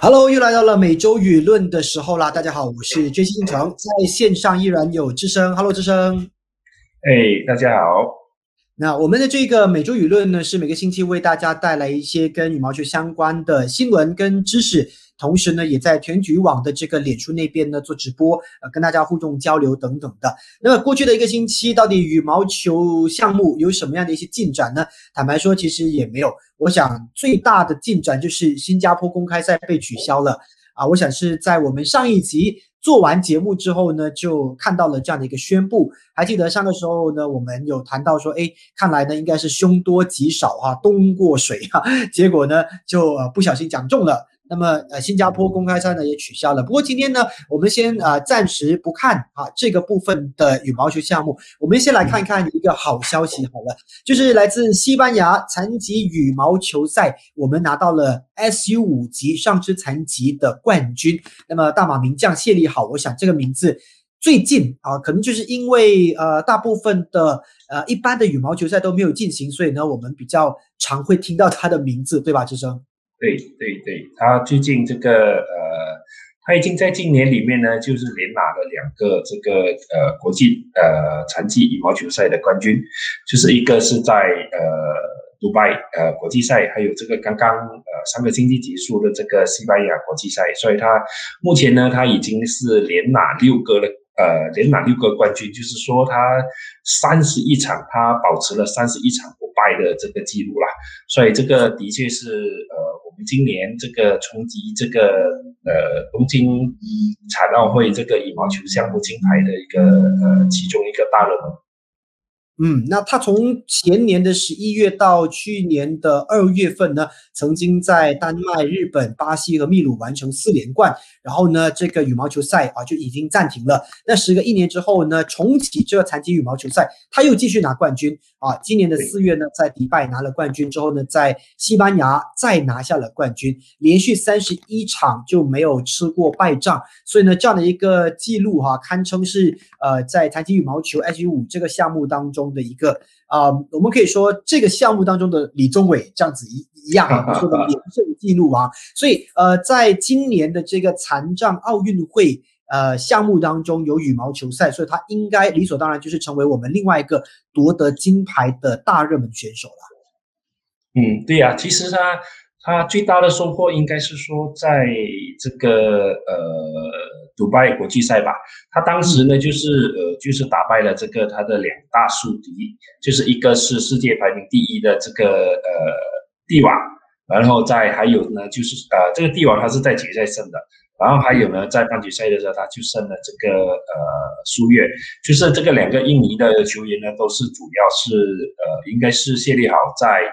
Hello，又来到了每周舆论的时候啦！大家好，我是追星城，在线上依然有之声。Hello，之声。哎，大家好。那我们的这个每周舆论呢，是每个星期为大家带来一些跟羽毛球相关的新闻跟知识。同时呢，也在全局网的这个脸书那边呢做直播，呃，跟大家互动交流等等的。那么过去的一个星期，到底羽毛球项目有什么样的一些进展呢？坦白说，其实也没有。我想最大的进展就是新加坡公开赛被取消了啊！我想是在我们上一集做完节目之后呢，就看到了这样的一个宣布。还记得上个时候呢，我们有谈到说，哎，看来呢应该是凶多吉少哈，冬过水哈，结果呢就呃不小心讲中了。那么，呃，新加坡公开赛呢也取消了。不过今天呢，我们先啊暂时不看啊这个部分的羽毛球项目，我们先来看看一个好消息好了，就是来自西班牙残疾羽毛球赛，我们拿到了 SU 五级上肢残疾的冠军。那么大马名将谢利好，我想这个名字最近啊，可能就是因为呃大部分的呃一般的羽毛球赛都没有进行，所以呢我们比较常会听到他的名字，对吧，志生？对对对，他最近这个呃，他已经在今年里面呢，就是连拿了两个这个呃国际呃残疾羽毛球赛的冠军，就是一个是在呃迪拜呃国际赛，还有这个刚刚呃上个星期结束的这个西班牙国际赛，所以他目前呢，他已经是连拿六个了，呃连拿六个冠军，就是说他三十一场，他保持了三十一场不败的这个记录啦，所以这个的确是呃。今年这个冲击这个呃东京残奥会这个羽毛球项目金牌的一个呃其中一个大热门。嗯，那他从前年的十一月到去年的二月份呢，曾经在丹麦、日本、巴西和秘鲁完成四连冠。然后呢，这个羽毛球赛啊就已经暂停了。那时隔一年之后呢，重启这个残疾羽毛球赛，他又继续拿冠军啊。今年的四月呢，在迪拜拿了冠军之后呢，在西班牙再拿下了冠军，连续三十一场就没有吃过败仗。所以呢，这样的一个记录哈，堪称是呃在残疾羽毛球 H 五这个项目当中。的一个啊，我们可以说这个项目当中的李宗伟这样子一一样啊，说的连胜记录啊，所以呃，在今年的这个残障奥运会呃项目当中有羽毛球赛，所以他应该理所当然就是成为我们另外一个夺得金牌的大热门选手了。嗯，对呀，其实他他最大的收获应该是说在这个呃。迪拜国际赛吧，他当时呢就是呃就是打败了这个他的两大宿敌，就是一个是世界排名第一的这个呃帝王，然后再还有呢就是呃这个帝王他是在决赛胜的，然后还有呢在半决赛的时候他就胜了这个呃苏越，就是这个两个印尼的球员呢都是主要是呃应该是谢利豪在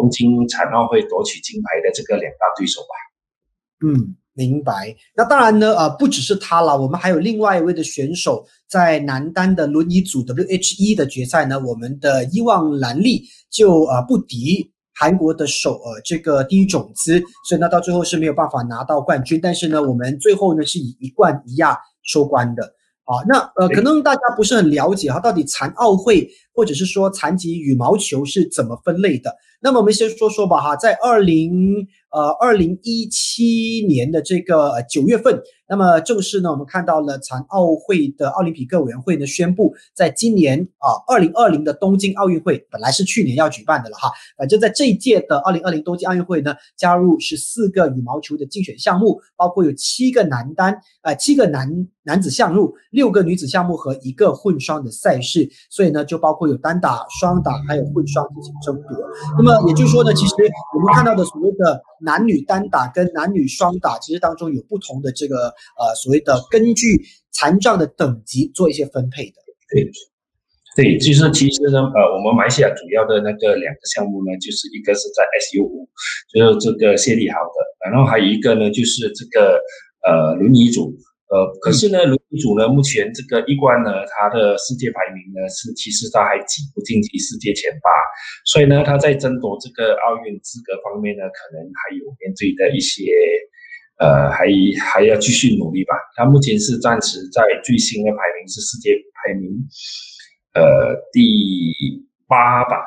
东京残奥会夺取金牌的这个两大对手吧，嗯。明白，那当然呢，呃，不只是他了，我们还有另外一位的选手，在男单的轮椅组 W H 一的决赛呢，我们的伊旺兰利就呃不敌韩国的首，呃，这个第一种子，所以呢，到最后是没有办法拿到冠军，但是呢，我们最后呢是以一冠一亚收官的。啊，那呃，可能大家不是很了解哈，到底残奥会或者是说残疾羽毛球是怎么分类的？那么我们先说说吧哈，在二零呃二零一七年的这个九月份。那么正式呢，我们看到了残奥会的奥林匹克委员会呢宣布，在今年啊，二零二零的东京奥运会本来是去年要举办的了哈，反正在这一届的二零二零东京奥运会呢，加入十四个羽毛球的竞选项目，包括有七个男单，呃，七个男男子项目，六个女子项目和一个混双的赛事，所以呢，就包括有单打、双打还有混双进行争夺。那么也就是说呢，其实我们看到的所谓的男女单打跟男女双打，其实当中有不同的这个。呃，所谓的根据残障的等级做一些分配的，对，对，就是其实呢，呃，我们马来西亚主要的那个两个项目呢，就是一个是在 SU 五，就是这个谢利豪的，然后还有一个呢，就是这个呃轮椅组，呃，可是呢，轮椅组呢，目前这个一关呢，他的世界排名呢是其实他还挤不进去世界前八，所以呢，他在争夺这个奥运资格方面呢，可能还有面对的一些。呃，还还要继续努力吧。他目前是暂时在最新的排名是世界排名，呃第八吧。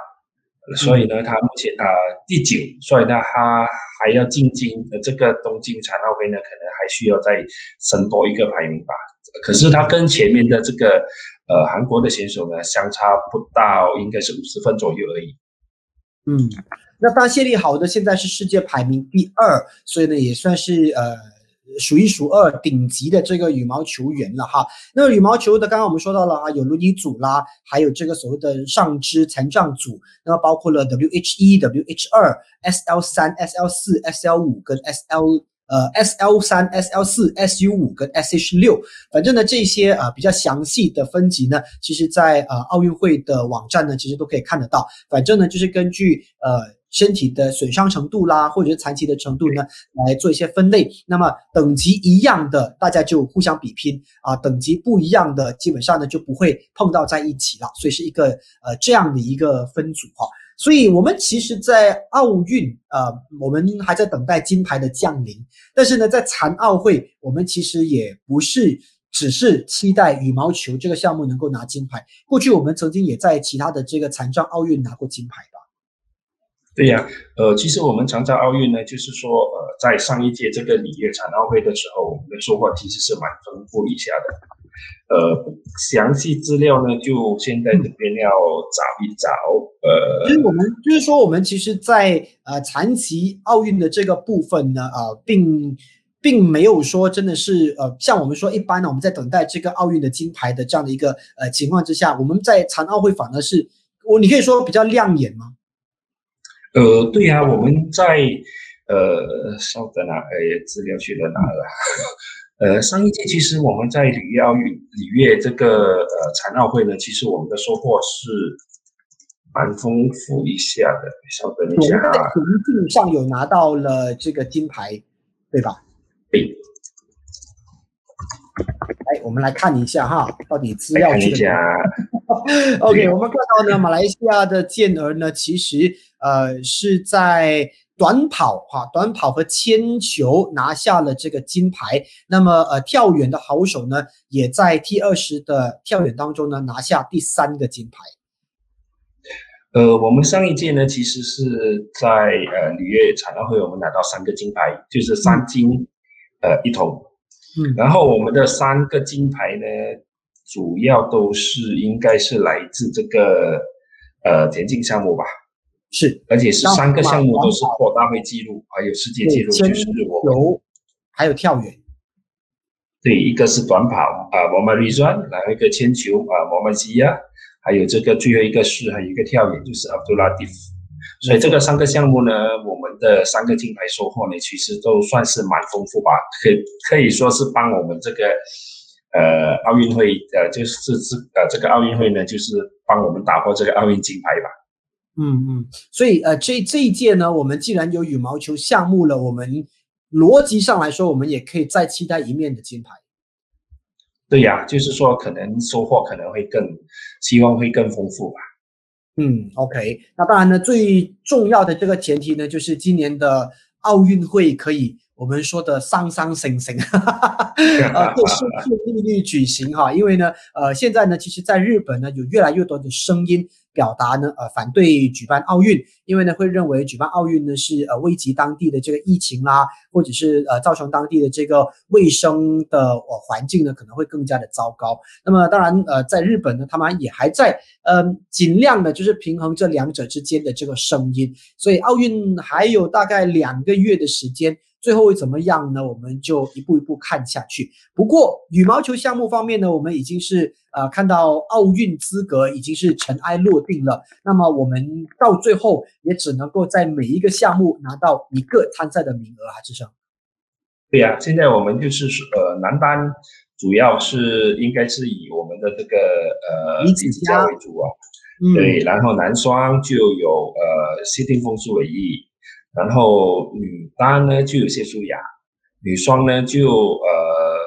所以呢，他目前啊第九，所以呢，他还要进京的这个东京残奥会呢，可能还需要再升多一个排名吧。可是他跟前面的这个呃韩国的选手呢，相差不到，应该是五十分左右而已。嗯，那当然谢丽豪呢现在是世界排名第二，所以呢，也算是呃。数一数二顶级的这个羽毛球员了哈。那羽毛球的，刚刚我们说到了啊，有轮椅组啦，还有这个所谓的上肢残障组，那么包括了 W H 一、W H 二、S L 三、S L 四、S L 五跟 S L 呃 S L 三、S L 四、S U 五跟 S H 六。反正呢，这些啊比较详细的分级呢，其实在呃奥运会的网站呢，其实都可以看得到。反正呢，就是根据呃。身体的损伤程度啦，或者是残疾的程度呢，来做一些分类。那么等级一样的，大家就互相比拼啊；等级不一样的，基本上呢就不会碰到在一起了。所以是一个呃这样的一个分组哈。所以我们其实，在奥运呃，我们还在等待金牌的降临。但是呢，在残奥会，我们其实也不是只是期待羽毛球这个项目能够拿金牌。过去我们曾经也在其他的这个残障奥运拿过金牌吧。对呀，呃，其实我们常在奥运呢，就是说，呃，在上一届这个里约残奥会的时候，我们的收获其实是蛮丰富一下的。呃，详细资料呢，就现在这边要找一找。呃，就是我们就是说，我们其实，在呃残疾奥运的这个部分呢，呃，并并没有说真的是呃，像我们说一般呢，我们在等待这个奥运的金牌的这样的一个呃情况之下，我们在残奥会反而是我你可以说比较亮眼吗？呃，对呀，我们在呃，稍等啊，哎，资料去了哪了？呃，上一届其实我们在里约奥运、里约这个呃残奥会呢，其实我们的收获是蛮丰富一下的。稍等一下啊，成绩上有拿到了这个金牌，对吧？对。来，我们来看一下哈，到底资料去哪？OK，我们看到呢，马来西亚的健儿呢，其实呃是在短跑哈，短跑和铅球拿下了这个金牌。那么呃，跳远的好手呢，也在 T 二十的跳远当中呢拿下第三个金牌。呃，我们上一届呢，其实是在呃里约残奥会，我们拿到三个金牌，就是三金呃一铜。嗯，然后我们的三个金牌呢，主要都是应该是来自这个呃田径项目吧？是，而且是三个项目都是破大会纪录，还有世界纪录，就是我们还有跳远。对，一个是短跑啊，我们 run，然后一个铅球啊，我们 Zia，，还有这个最后一个是还有一个跳远，就是 Abdullah Dif。所以这个三个项目呢，我们的三个金牌收获呢，其实都算是蛮丰富吧，可可以说是帮我们这个呃奥运会呃就是这呃这个奥运会呢，就是帮我们打破这个奥运金牌吧。嗯嗯，所以呃这这一届呢，我们既然有羽毛球项目了，我们逻辑上来说，我们也可以再期待一面的金牌。对呀，就是说可能收获可能会更，希望会更丰富吧。嗯，OK，那当然呢，最重要的这个前提呢，就是今年的奥运会可以我们说的上上升升，呃，顺顺利利举行哈，因为呢，呃，现在呢，其实在日本呢，有越来越多的声音。表达呢，呃，反对举办奥运，因为呢，会认为举办奥运呢是呃危及当地的这个疫情啦，或者是呃造成当地的这个卫生的呃环境呢可能会更加的糟糕。那么当然，呃，在日本呢，他们也还在嗯尽量的就是平衡这两者之间的这个声音，所以奥运还有大概两个月的时间。最后会怎么样呢？我们就一步一步看下去。不过羽毛球项目方面呢，我们已经是呃看到奥运资格已经是尘埃落定了。那么我们到最后也只能够在每一个项目拿到一个参赛的名额啊，志胜。对呀，现在我们就是呃男单主要是应该是以我们的这个呃李子嘉为主啊，对，然后男双就有呃谢霆锋、苏伟毅。然后女单呢就有谢淑雅，女双呢就呃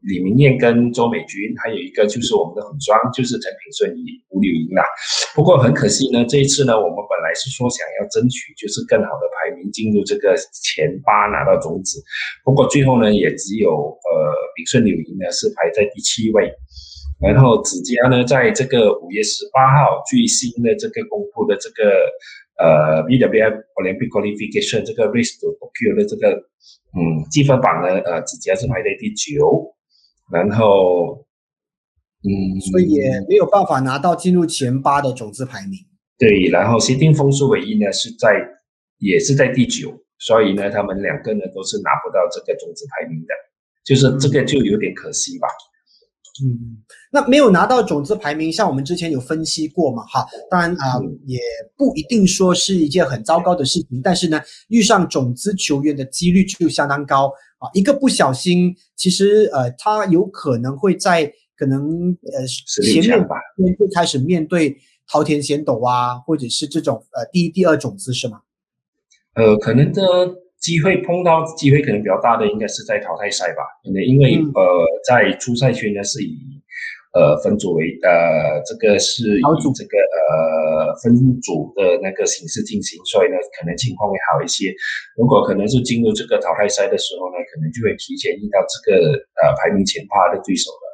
李明艳跟周美君，还有一个就是我们的混双就是陈炳顺与吴柳莹啦。不过很可惜呢，这一次呢我们本来是说想要争取就是更好的排名进入这个前八拿到种子，不过最后呢也只有呃炳顺柳莹呢是排在第七位。然后子佳呢，在这个五月十八号最新的这个公布的这个呃 BWF Olympic Qualification 这个 Race to Tokyo 的这个嗯积分榜呢，呃，子佳是排在第九，然后嗯，所以也没有办法拿到进入前八的种子排名。对，然后新丁风速唯一呢是在也是在第九，所以呢，他们两个呢都是拿不到这个种子排名的，就是这个就有点可惜吧。嗯，那没有拿到种子排名，像我们之前有分析过嘛，哈，当然啊，也不一定说是一件很糟糕的事情，但是呢，遇上种子球员的几率就相当高啊，一个不小心，其实呃，他有可能会在可能呃前面吧，就开始面对桃田贤斗啊，或者是这种呃第一、第二种子是吗？呃，可能的。机会碰到机会可能比较大的，应该是在淘汰赛吧。可能因为呃，在初赛圈呢是以呃分组为呃这个是以这个呃分组的那个形式进行，所以呢可能情况会好一些。如果可能是进入这个淘汰赛的时候呢，可能就会提前遇到这个呃排名前八的对手了。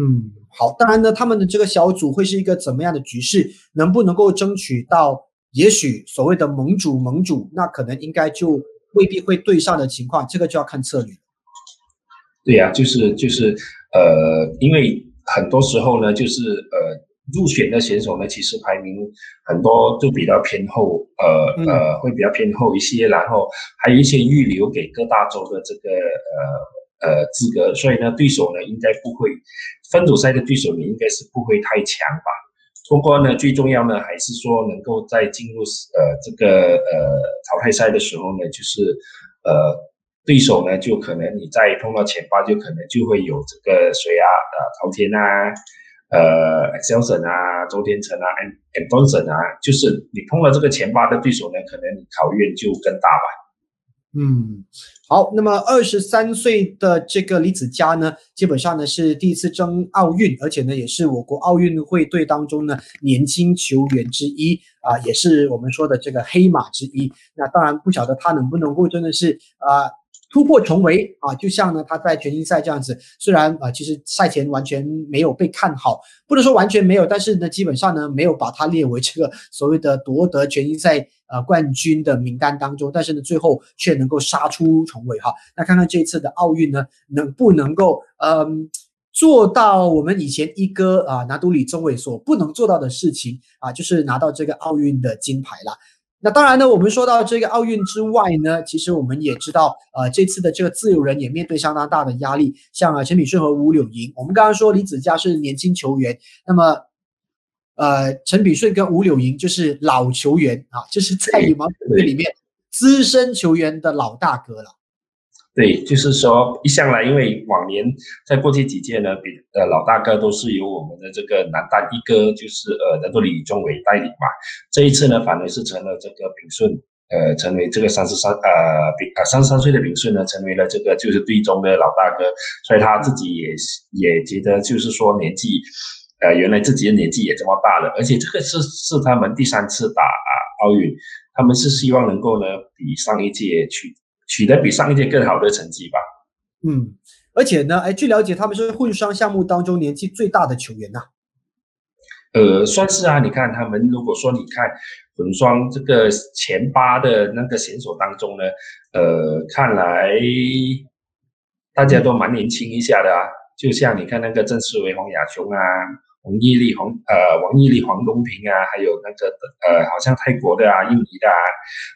嗯，好，当然呢，他们的这个小组会是一个怎么样的局势？能不能够争取到也许所谓的盟主盟主？那可能应该就。未必会对上的情况，这个就要看策略。对呀，就是就是呃，因为很多时候呢，就是呃，入选的选手呢，其实排名很多都比较偏后，呃呃，会比较偏后一些，然后还有一些预留给各大洲的这个呃呃资格，所以呢，对手呢应该不会分组赛的对手呢应该是不会太强吧。不过呢，最重要呢，还是说能够在进入呃这个呃淘汰赛的时候呢，就是呃对手呢，就可能你在碰到前八，就可能就会有这个谁啊，呃陶天啊，呃肖神啊，周天成啊，and and 东神啊，就是你碰到这个前八的对手呢，可能你考验就更大吧。嗯，好，那么二十三岁的这个李子嘉呢，基本上呢是第一次争奥运，而且呢也是我国奥运会队当中呢年轻球员之一啊，也是我们说的这个黑马之一。那当然不晓得他能不能够真的是啊。突破重围啊，就像呢他在全英赛这样子，虽然啊其实赛前完全没有被看好，不能说完全没有，但是呢基本上呢没有把他列为这个所谓的夺得全英赛呃冠军的名单当中，但是呢最后却能够杀出重围哈。那看看这次的奥运呢能不能够嗯做到我们以前一哥啊拿督李宗伟所不能做到的事情啊，就是拿到这个奥运的金牌啦。那当然呢，我们说到这个奥运之外呢，其实我们也知道，呃，这次的这个自由人也面对相当大的压力，像啊陈炳顺和吴柳莹。我们刚刚说李子嘉是年轻球员，那么，呃，陈炳顺跟吴柳莹就是老球员啊，就是在羽毛球队里面资深球员的老大哥了。对，就是说一向来，因为往年在过去几届呢，比呃老大哥都是由我们的这个男单一哥，就是呃那个李宗伟带领嘛。这一次呢，反而是成了这个炳顺，呃，成为这个三十三呃炳啊三十三岁的炳顺呢，成为了这个就是队中的老大哥，所以他自己也也觉得就是说年纪，呃，原来自己的年纪也这么大了，而且这个是是他们第三次打啊奥运，他们是希望能够呢比上一届去。取得比上一届更好的成绩吧。嗯，而且呢，哎，据了解，他们是混双项目当中年纪最大的球员呐。呃，算是啊。你看他们，如果说你看混双这个前八的那个选手当中呢，呃，看来大家都蛮年轻一下的啊。就像你看那个郑思维、黄雅琼啊。王毅力、黄呃王毅力、黄东平啊，还有那个呃，好像泰国的啊、印尼的啊，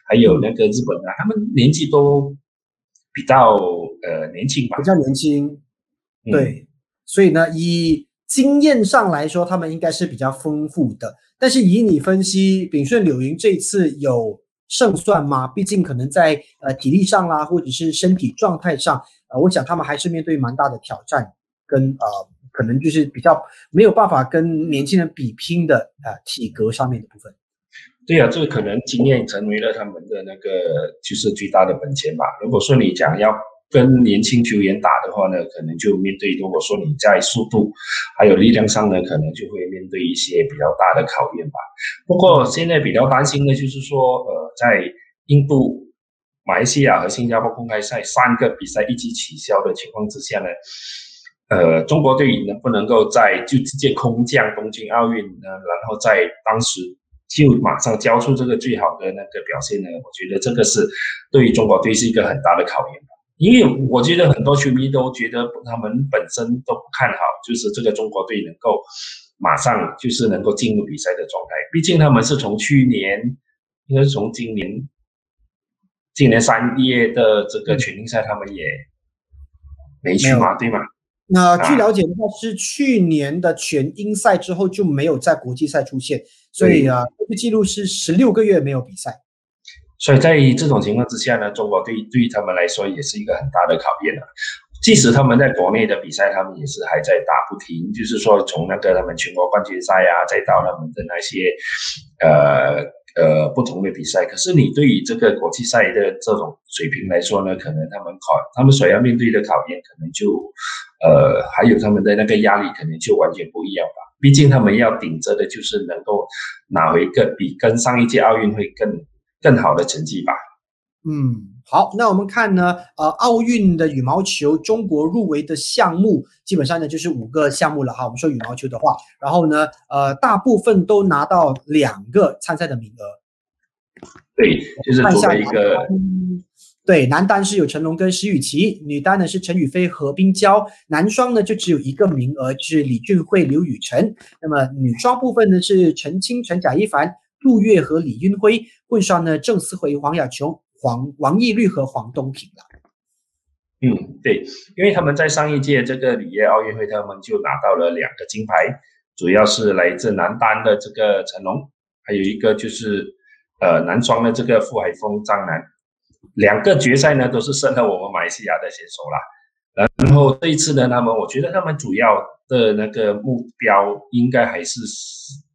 还有那个日本的，他们年纪都比较呃年轻吧？比较年轻，对，所以呢，以经验上来说，他们应该是比较丰富的。但是以你分析，炳顺柳云这次有胜算吗？毕竟可能在呃体力上啦，或者是身体状态上，呃，我想他们还是面对蛮大的挑战跟呃。可能就是比较没有办法跟年轻人比拼的啊，体格上面的部分。对呀，这个可能经验成为了他们的那个就是最大的本钱吧。如果说你讲要跟年轻球员打的话呢，可能就面对如果说你在速度还有力量上呢，可能就会面对一些比较大的考验吧。不过现在比较担心的就是说，呃，在印度、马来西亚和新加坡公开赛三个比赛一起取消的情况之下呢。呃，中国队能不能够在就直接空降东京奥运呢？然后在当时就马上交出这个最好的那个表现呢？我觉得这个是对于中国队是一个很大的考验因为我觉得很多球迷都觉得他们本身都不看好，就是这个中国队能够马上就是能够进入比赛的状态。毕竟他们是从去年，应该是从今年，今年三月的这个全英赛，他们也没去嘛，对吗？那据了解的话，是去年的全英赛之后就没有在国际赛出现，所以啊，这个记录是十六个月没有比赛。所以在这种情况之下呢，中国队对于他们来说也是一个很大的考验啊。即使他们在国内的比赛，他们也是还在打不停，就是说从那个他们全国冠军赛啊，再到他们的那些呃呃不同的比赛。可是你对于这个国际赛的这种水平来说呢，可能他们考他们所要面对的考验，可能就。呃，还有他们的那个压力可能就完全不一样吧。毕竟他们要顶着的就是能够拿回个比跟上一届奥运会更更好的成绩吧。嗯，好，那我们看呢，呃，奥运的羽毛球中国入围的项目基本上呢就是五个项目了哈。我们说羽毛球的话，然后呢，呃，大部分都拿到两个参赛的名额。对，就是作为一个。对，男单是有成龙跟石宇奇，女单呢是陈雨菲何冰娇，男双呢就只有一个名额，是李俊慧刘雨辰。那么女双部分呢是陈清陈贾一凡杜月和李云辉，混双呢郑思维黄雅琼黄王懿律和黄东萍了。嗯，对，因为他们在上一届这个里约奥运会，他们就拿到了两个金牌，主要是来自男单的这个成龙，还有一个就是呃男双的这个傅海峰张楠。两个决赛呢都是胜了我们马来西亚的选手啦。然后这一次呢，他们我觉得他们主要的那个目标应该还是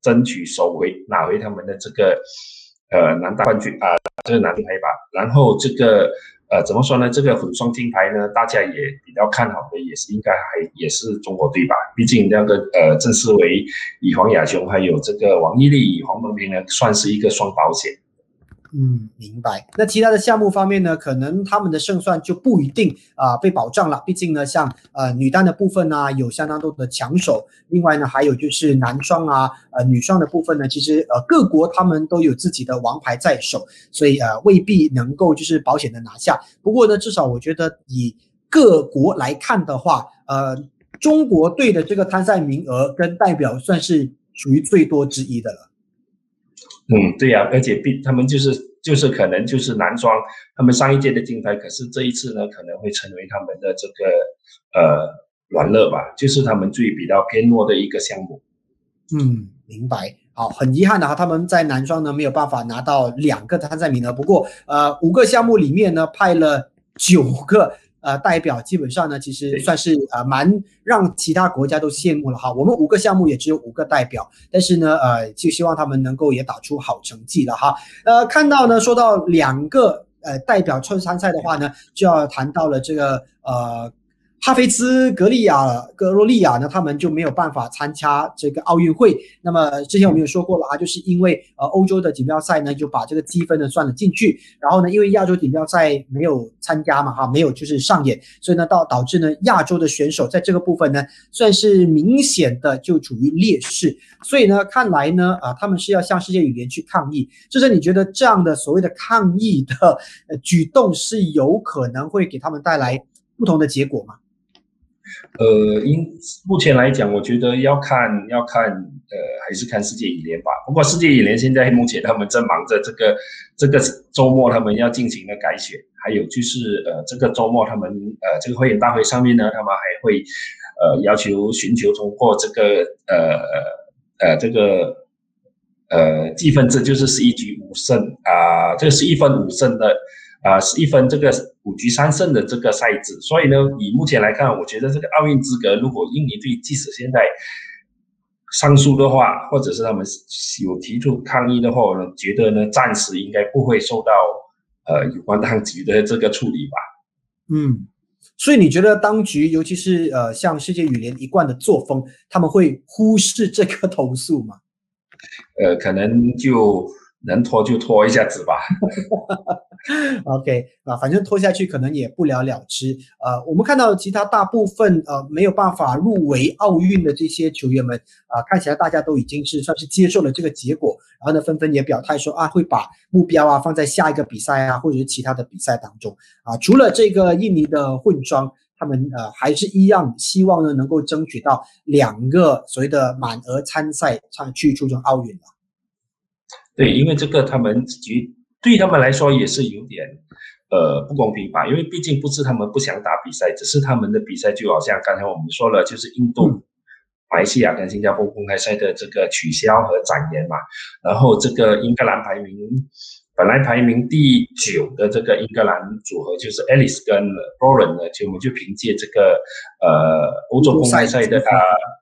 争取首回拿回他们的这个呃男单冠军啊，这个男金牌吧。然后这个呃怎么说呢？这个混双金牌呢，大家也比较看好的也是应该还也是中国队吧。毕竟那个呃郑思维以黄雅琼还有这个王懿律以黄东萍呢，算是一个双保险。嗯，明白。那其他的项目方面呢，可能他们的胜算就不一定啊被保障了。毕竟呢，像呃女单的部分呢，有相当多的强手。另外呢，还有就是男双啊，呃女双的部分呢，其实呃各国他们都有自己的王牌在手，所以呃未必能够就是保险的拿下。不过呢，至少我觉得以各国来看的话，呃中国队的这个参赛名额跟代表算是属于最多之一的了。嗯，对呀，而且比他们就是就是可能就是男双，他们上一届的金牌，可是这一次呢可能会成为他们的这个呃软肋吧，就是他们最比较偏弱的一个项目。嗯，明白。好，很遗憾的哈，他们在男双呢没有办法拿到两个参赛名额，不过呃五个项目里面呢派了九个。呃，代表基本上呢，其实算是呃蛮让其他国家都羡慕了哈。我们五个项目也只有五个代表，但是呢，呃，就希望他们能够也打出好成绩了哈。呃，看到呢，说到两个呃代表参参赛的话呢，就要谈到了这个呃。哈菲兹格利亚、格罗利亚呢，他们就没有办法参加这个奥运会。那么之前我们有说过了啊，就是因为呃欧洲的锦标赛呢，就把这个积分呢算了进去。然后呢，因为亚洲锦标赛没有参加嘛，哈，没有就是上演，所以呢，导导致呢亚洲的选手在这个部分呢，算是明显的就处于劣势。所以呢，看来呢，啊，他们是要向世界羽联去抗议。就是你觉得这样的所谓的抗议的举动是有可能会给他们带来不同的结果吗？呃，因目前来讲，我觉得要看要看，呃，还是看世界羽联吧。不过世界羽联现在目前他们正忙着这个这个周末他们要进行的改选，还有就是呃这个周末他们呃这个会员大会上面呢，他们还会呃要求寻求通过这个呃呃这个呃积分制，就是十一局五胜啊，这个是一分五胜的。啊，是一分这个五局三胜的这个赛制，所以呢，以目前来看，我觉得这个奥运资格，如果印尼队即使现在上诉的话，或者是他们有提出抗议的话，我觉得呢，暂时应该不会受到呃有关当局的这个处理吧。嗯，所以你觉得当局，尤其是呃像世界羽联一贯的作风，他们会忽视这个投诉吗？呃，可能就。能拖就拖一下子吧。OK 啊，反正拖下去可能也不了了之。呃，我们看到其他大部分呃没有办法入围奥运的这些球员们啊，看起来大家都已经是算是接受了这个结果，然后呢，纷纷也表态说啊，会把目标啊放在下一个比赛啊，或者是其他的比赛当中啊。除了这个印尼的混双，他们呃还是一样希望呢能够争取到两个所谓的满额参赛，参去出征奥运了。对，因为这个他们局。对他们来说也是有点，呃，不公平吧？因为毕竟不是他们不想打比赛，只是他们的比赛就好像刚才我们说了，就是印度、马来西亚跟新加坡公开赛的这个取消和展延嘛。然后这个英格兰排名本来排名第九的这个英格兰组合就是 Alice 跟 Boren 呢，就我们就凭借这个呃欧洲公开赛的啊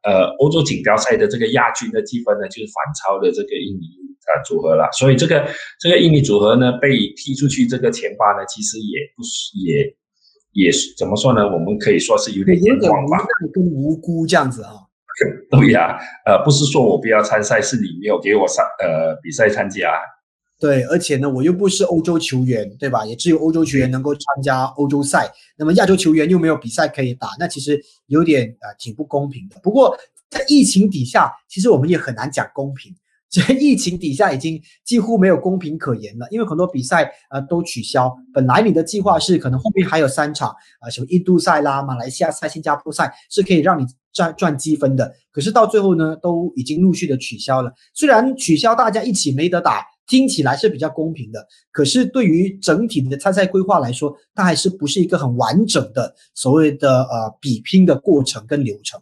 呃欧洲锦标赛的这个亚军的积分呢，就是反超的这个印尼。啊，组合了，所以这个这个印尼组合呢被踢出去这个前八呢，其实也不是也也是怎么说呢？我们可以说是有点冤枉吧，跟无辜这样子啊。对呀，呃，不是说我不要参赛，是你没有给我上呃比赛参加。对，而且呢，我又不是欧洲球员，对吧？也只有欧洲球员能够参加欧洲赛，那么亚洲球员又没有比赛可以打，那其实有点呃挺不公平的。不过在疫情底下，其实我们也很难讲公平。这疫情底下已经几乎没有公平可言了，因为很多比赛呃都取消。本来你的计划是可能后面还有三场啊，什么印度赛啦、马来西亚赛、新加坡赛是可以让你赚赚积分的，可是到最后呢，都已经陆续的取消了。虽然取消大家一起没得打，听起来是比较公平的，可是对于整体的参赛规划来说，它还是不是一个很完整的所谓的呃比拼的过程跟流程。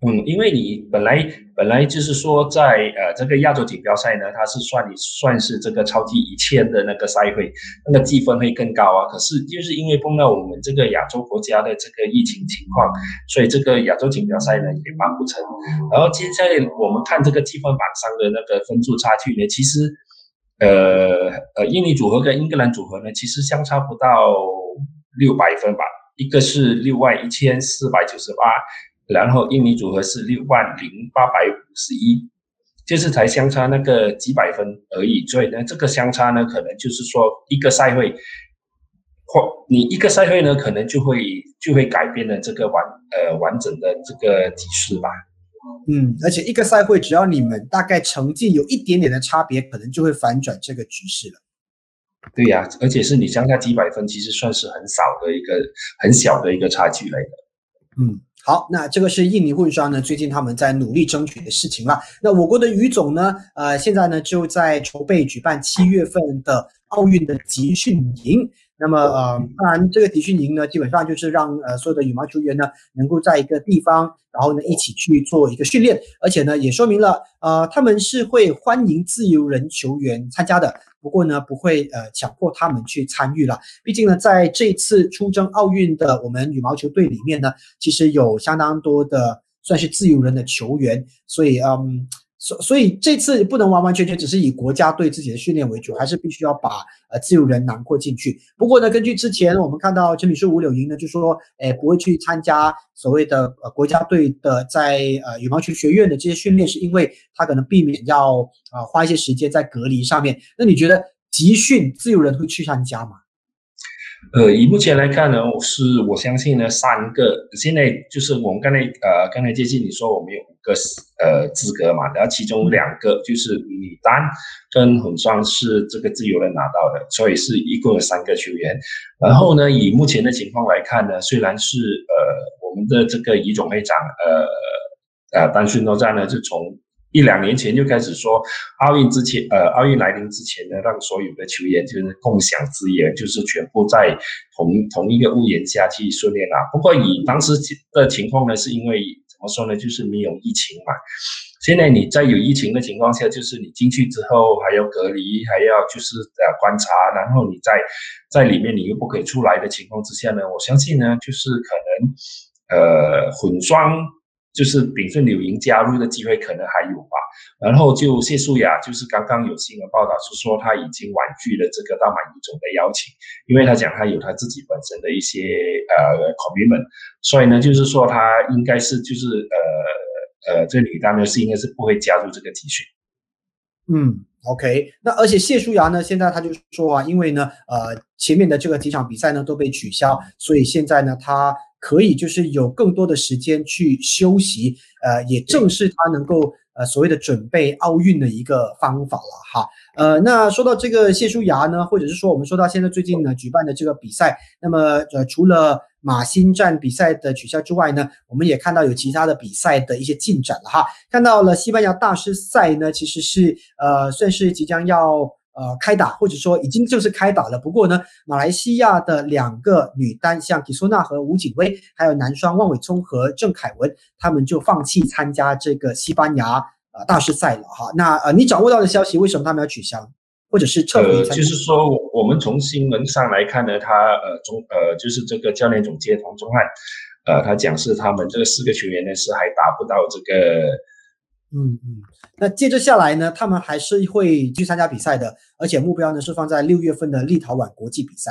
嗯，因为你本来本来就是说，在呃这个亚洲锦标赛呢，它是算你算是这个超级一千的那个赛会，那个积分会更高啊。可是就是因为碰到我们这个亚洲国家的这个疫情情况，所以这个亚洲锦标赛呢也办不成。然后接下来我们看这个积分榜上的那个分数差距呢，其实呃呃印尼组合跟英格兰组合呢，其实相差不到六百分吧，一个是六万一千四百九十八。然后印尼组合是六万零八百五十一，就是才相差那个几百分而已。所以呢，这个相差呢，可能就是说一个赛会，或你一个赛会呢，可能就会就会改变了这个完呃完整的这个局势吧。嗯，而且一个赛会只要你们大概成绩有一点点的差别，可能就会反转这个局势了。对呀，而且是你相差几百分，其实算是很少的一个很小的一个差距来的。嗯。好，那这个是印尼混双呢，最近他们在努力争取的事情了。那我国的于总呢，呃，现在呢就在筹备举办七月份的奥运的集训营。那么，呃，当然这个集训营呢，基本上就是让呃所有的羽毛球员呢，能够在一个地方，然后呢一起去做一个训练，而且呢也说明了，呃，他们是会欢迎自由人球员参加的。不过呢，不会呃强迫他们去参与了。毕竟呢，在这次出征奥运的我们羽毛球队里面呢，其实有相当多的算是自由人的球员，所以嗯。所所以这次不能完完全全只是以国家队自己的训练为主，还是必须要把呃自由人囊括进去。不过呢，根据之前我们看到陈女士、吴柳莹呢，就说，诶不会去参加所谓的呃国家队的在呃羽毛球学院的这些训练，是因为他可能避免要啊花一些时间在隔离上面。那你觉得集训自由人会去参加吗？呃，以目前来看呢，我是我相信呢，三个现在就是我们刚才呃刚才接近你说我们有五个呃资格嘛，然后其中两个就是女单跟混双是这个自由人拿到的，所以是一共有三个球员。然后呢，以目前的情况来看呢，虽然是呃我们的这个乙总会长呃呃单训诺战呢，就从一两年前就开始说，奥运之前，呃，奥运来临之前呢，让所有的球员就是共享资源，就是全部在同同一个屋檐下去训练啊。不过以当时的情况呢，是因为怎么说呢，就是没有疫情嘛。现在你在有疫情的情况下，就是你进去之后还要隔离，还要就是呃观察，然后你在在里面你又不可以出来的情况之下呢，我相信呢，就是可能呃混双。就是炳顺柳莹加入的机会可能还有吧，然后就谢淑雅，就是刚刚有新闻报道是说她已经婉拒了这个大马一总的邀请，因为她讲她有她自己本身的一些呃 commitment，所以呢，就是说她应该是就是呃呃这女单呢是应该是不会加入这个集训。嗯，OK，那而且谢舒雅呢，现在他就说啊，因为呢，呃，前面的这个几场比赛呢都被取消，所以现在呢，他可以就是有更多的时间去休息，呃，也正是他能够呃所谓的准备奥运的一个方法了哈。呃，那说到这个谢淑雅呢，或者是说我们说到现在最近呢举办的这个比赛，那么呃除了马新站比赛的取消之外呢，我们也看到有其他的比赛的一些进展了哈。看到了西班牙大师赛呢，其实是呃算是即将要呃开打，或者说已经就是开打了。不过呢，马来西亚的两个女单，像吉苏娜和吴景薇，还有男双万伟聪和郑凯文，他们就放弃参加这个西班牙。呃，大师赛了哈，那呃，你掌握到的消息，为什么他们要取消，或者是撤回？就是说，我们从新闻上来看呢，他呃中呃就是这个教练总监黄宗汉，呃，他讲是他们这个四个球员呢是还达不到这个，嗯嗯，那接着下来呢，他们还是会去参加比赛的，而且目标呢是放在六月份的立陶宛国际比赛。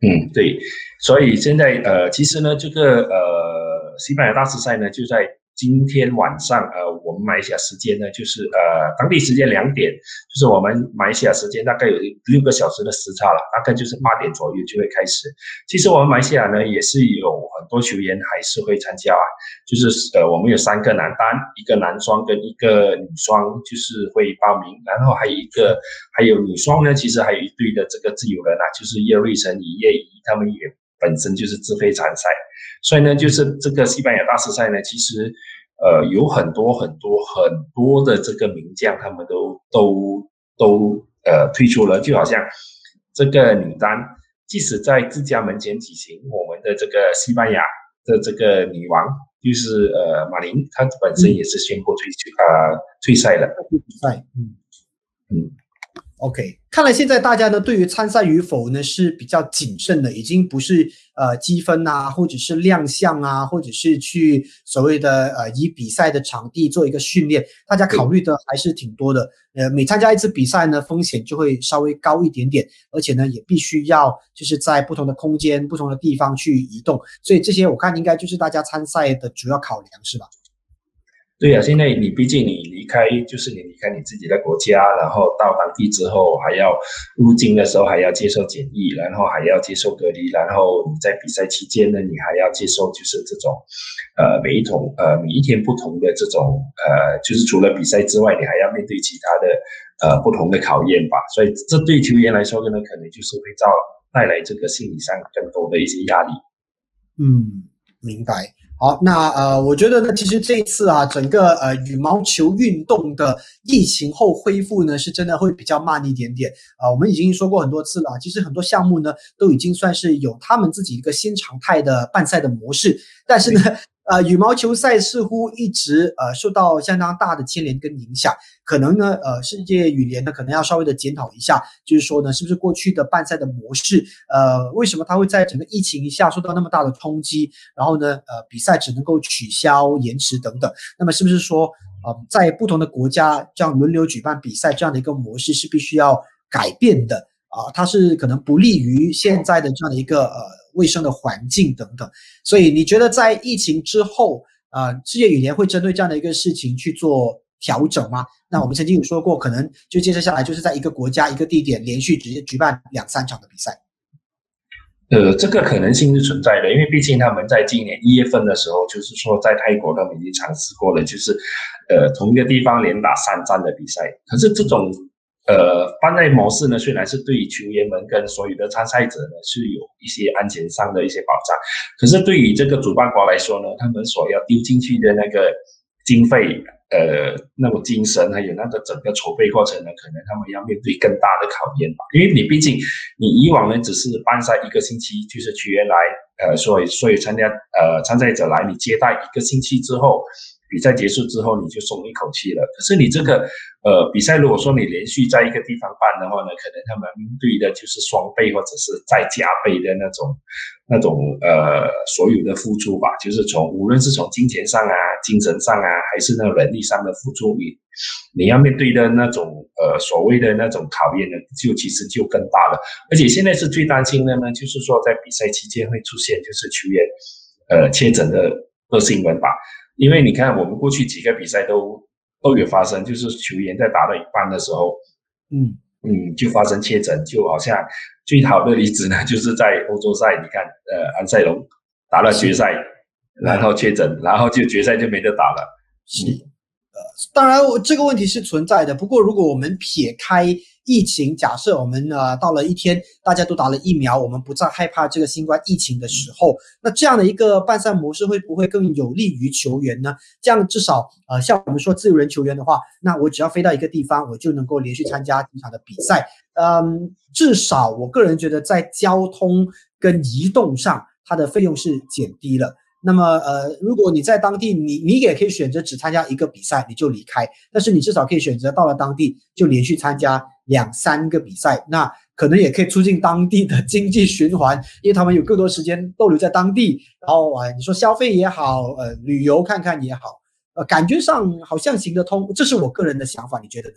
嗯，对，所以现在呃，其实呢，这个呃西班牙大师赛呢就在。今天晚上，呃，我们马来西亚时间呢，就是呃，当地时间两点，就是我们马来西亚时间大概有六个小时的时差了，大概就是八点左右就会开始。其实我们马来西亚呢，也是有多球员还是会参加啊，就是呃，我们有三个男单，一个男双跟一个女双，就是会报名，然后还有一个还有女双呢，其实还有一对的这个自由人啊，就是叶瑞辰、李叶怡，他们也本身就是自费参赛。所以呢，就是这个西班牙大师赛呢，其实，呃，有很多很多很多的这个名将，他们都都都呃退出了。就好像这个女单，即使在自家门前举行，我们的这个西班牙的这个女王，就是呃马林，她本身也是宣布退出啊退赛了。退赛，嗯嗯。OK，看来现在大家呢对于参赛与否呢是比较谨慎的，已经不是呃积分啊，或者是亮相啊，或者是去所谓的呃以比赛的场地做一个训练，大家考虑的还是挺多的。呃，每参加一次比赛呢，风险就会稍微高一点点，而且呢也必须要就是在不同的空间、不同的地方去移动，所以这些我看应该就是大家参赛的主要考量，是吧？对呀，现在你毕竟你离开，就是你离开你自己的国家，然后到当地之后还要入境的时候还要接受检疫，然后还要接受隔离，然后你在比赛期间呢，你还要接受就是这种，呃，每一种呃每一天不同的这种呃，就是除了比赛之外，你还要面对其他的呃不同的考验吧。所以这对球员来说呢，可能就是会造带来这个心理上更多的一些压力。嗯，明白。好，那呃，我觉得呢，其实这一次啊，整个呃羽毛球运动的疫情后恢复呢，是真的会比较慢一点点啊。我们已经说过很多次了，其实很多项目呢，都已经算是有他们自己一个新常态的办赛的模式，但是呢。呃，羽毛球赛似乎一直呃受到相当大的牵连跟影响，可能呢，呃，世界羽联呢可能要稍微的检讨一下，就是说呢，是不是过去的办赛的模式，呃，为什么它会在整个疫情一下受到那么大的冲击，然后呢，呃，比赛只能够取消、延迟等等，那么是不是说，呃，在不同的国家这样轮流举办比赛这样的一个模式是必须要改变的啊？它是可能不利于现在的这样的一个呃。卫生的环境等等，所以你觉得在疫情之后，呃，世界羽联会针对这样的一个事情去做调整吗？那我们曾经有说过，可能就接着下来就是在一个国家一个地点连续直接举办两三场的比赛。呃，这个可能性是存在的，因为毕竟他们在今年一月份的时候，就是说在泰国他们已经尝试过了，就是呃同一个地方连打三站的比赛，可是这种。呃，班内模式呢，虽然是对于球员们跟所有的参赛者呢是有一些安全上的一些保障，可是对于这个主办国来说呢，他们所要丢进去的那个经费，呃，那个精神还有那个整个筹备过程呢，可能他们要面对更大的考验吧。因为你毕竟你以往呢只是办赛一个星期，就是球员来，呃，所以所以参加呃参赛者来，你接待一个星期之后。比赛结束之后，你就松一口气了。可是你这个，呃，比赛如果说你连续在一个地方办的话呢，可能他们面对的就是双倍或者是再加倍的那种、那种呃所有的付出吧。就是从无论是从金钱上啊、精神上啊，还是那人力上的付出，你你要面对的那种呃所谓的那种考验呢，就其实就更大了。而且现在是最担心的呢，就是说在比赛期间会出现就是球员呃确诊的恶新闻吧。因为你看，我们过去几个比赛都都有发生，就是球员在打到一半的时候，嗯。嗯，就发生确诊，就好像最好的例子呢，就是在欧洲赛，你看，呃，安塞龙打了决赛，然后确诊，然后就决赛就没得打了。是，呃，当然这个问题是存在的。不过如果我们撇开疫情，假设我们呃到了一天大家都打了疫苗，我们不再害怕这个新冠疫情的时候，那这样的一个办赛模式会不会更有利于球员呢？这样至少呃像我们说自由人球员的话，那我只要飞到一个地方，我就能够连续参加几场的比赛。嗯，至少我个人觉得在交通跟移动上，它的费用是减低了。那么，呃，如果你在当地，你你也可以选择只参加一个比赛，你就离开。但是你至少可以选择到了当地就连续参加两三个比赛，那可能也可以促进当地的经济循环，因为他们有更多时间逗留在当地。然后啊，你说消费也好，呃，旅游看看也好，呃，感觉上好像行得通。这是我个人的想法，你觉得呢？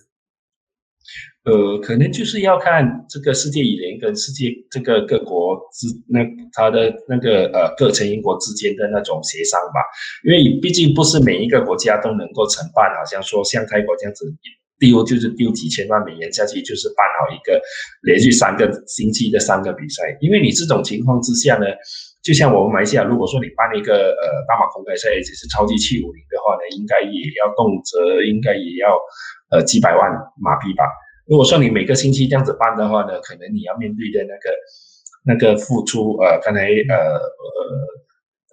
呃，可能就是要看这个世界羽联跟世界这个各国之那他的那个呃各成员国之间的那种协商吧，因为毕竟不是每一个国家都能够承办，好像说像泰国这样子丢就是丢几千万美元下去，就是办好一个连续三个星期的三个比赛，因为你这种情况之下呢，就像我们马来西亚，如果说你办一个呃大马公开赛，只是超级七五零的话呢，应该也要动辄应该也要呃几百万马币吧。如果说你每个星期这样子办的话呢，可能你要面对的那个那个付出，呃，刚才呃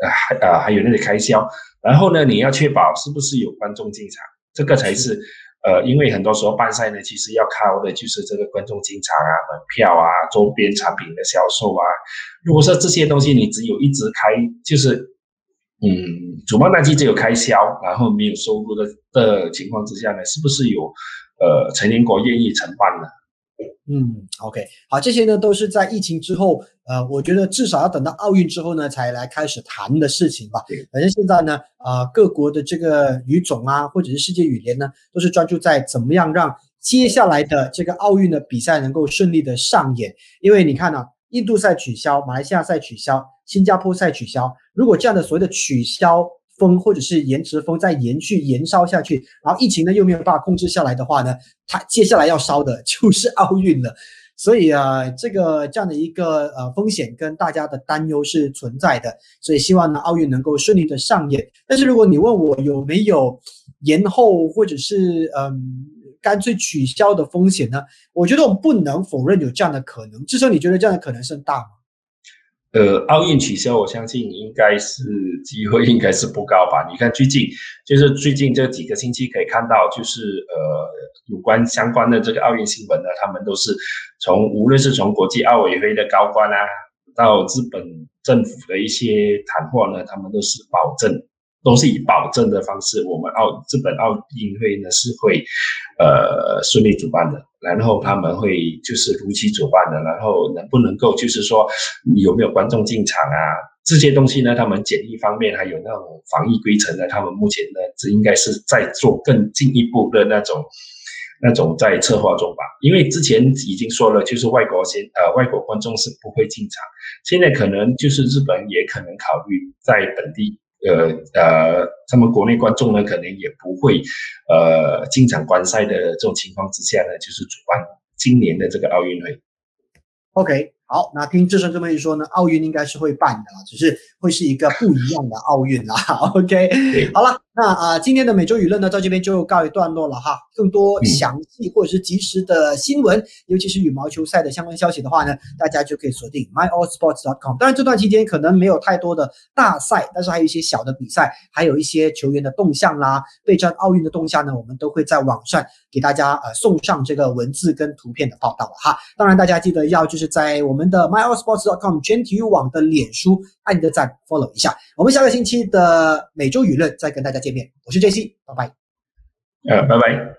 呃还啊还有那些开销，然后呢，你要确保是不是有观众进场，这个才是呃，因为很多时候办赛呢，其实要靠的就是这个观众进场啊、门票啊、周边产品的销售啊。如果说这些东西你只有一直开，就是嗯，主办单机只有开销，然后没有收入的的情况之下呢，是不是有？呃，成年国愿意承办的。嗯，OK，好，这些呢都是在疫情之后，呃，我觉得至少要等到奥运之后呢，才来开始谈的事情吧。反正现在呢，啊，各国的这个语种啊，或者是世界语联呢，都是专注在怎么样让接下来的这个奥运的比赛能够顺利的上演。因为你看呢，印度赛取消，马来西亚赛取消，新加坡赛取消，如果这样的所谓的取消。风或者是延迟风再延续延烧下去，然后疫情呢又没有办法控制下来的话呢，它接下来要烧的就是奥运了。所以啊，这个这样的一个呃风险跟大家的担忧是存在的。所以希望呢奥运能够顺利的上演。但是如果你问我有没有延后或者是嗯干脆取消的风险呢？我觉得我们不能否认有这样的可能。至少你觉得这样的可能性大吗？呃，奥运取消，我相信应该是机会应该是不高吧。你看最近，就是最近这几个星期可以看到，就是呃有关相关的这个奥运新闻呢，他们都是从无论是从国际奥委会的高官啊，到日本政府的一些谈话呢，他们都是保证，都是以保证的方式，我们奥日本奥运会呢是会呃顺利主办的。然后他们会就是如期主办的，然后能不能够就是说有没有观众进场啊？这些东西呢，他们检疫方面还有那种防疫规程呢，他们目前呢，这应该是在做更进一步的那种那种在策划中吧。因为之前已经说了，就是外国先呃外国观众是不会进场，现在可能就是日本也可能考虑在本地。呃呃，他们国内观众呢，可能也不会呃经常观赛的这种情况之下呢，就是主办今年的这个奥运会。OK。好，那听志胜这么一说呢，奥运应该是会办的只是会是一个不一样的奥运啦。OK，好了，那啊，今天的每周舆论呢，到这边就告一段落了哈。更多详细或者是及时的新闻，尤其是羽毛球赛的相关消息的话呢，大家就可以锁定 myallsports.com。当然，这段期间可能没有太多的大赛，但是还有一些小的比赛，还有一些球员的动向啦，备战奥运的动向呢，我们都会在网上给大家呃送上这个文字跟图片的报道了哈。当然，大家记得要就是在我。们的 myallsports.com 全体育网的脸书按你的赞 follow 一下，我们下个星期的每周舆论再跟大家见面，我是 JC，拜拜，呃，拜拜。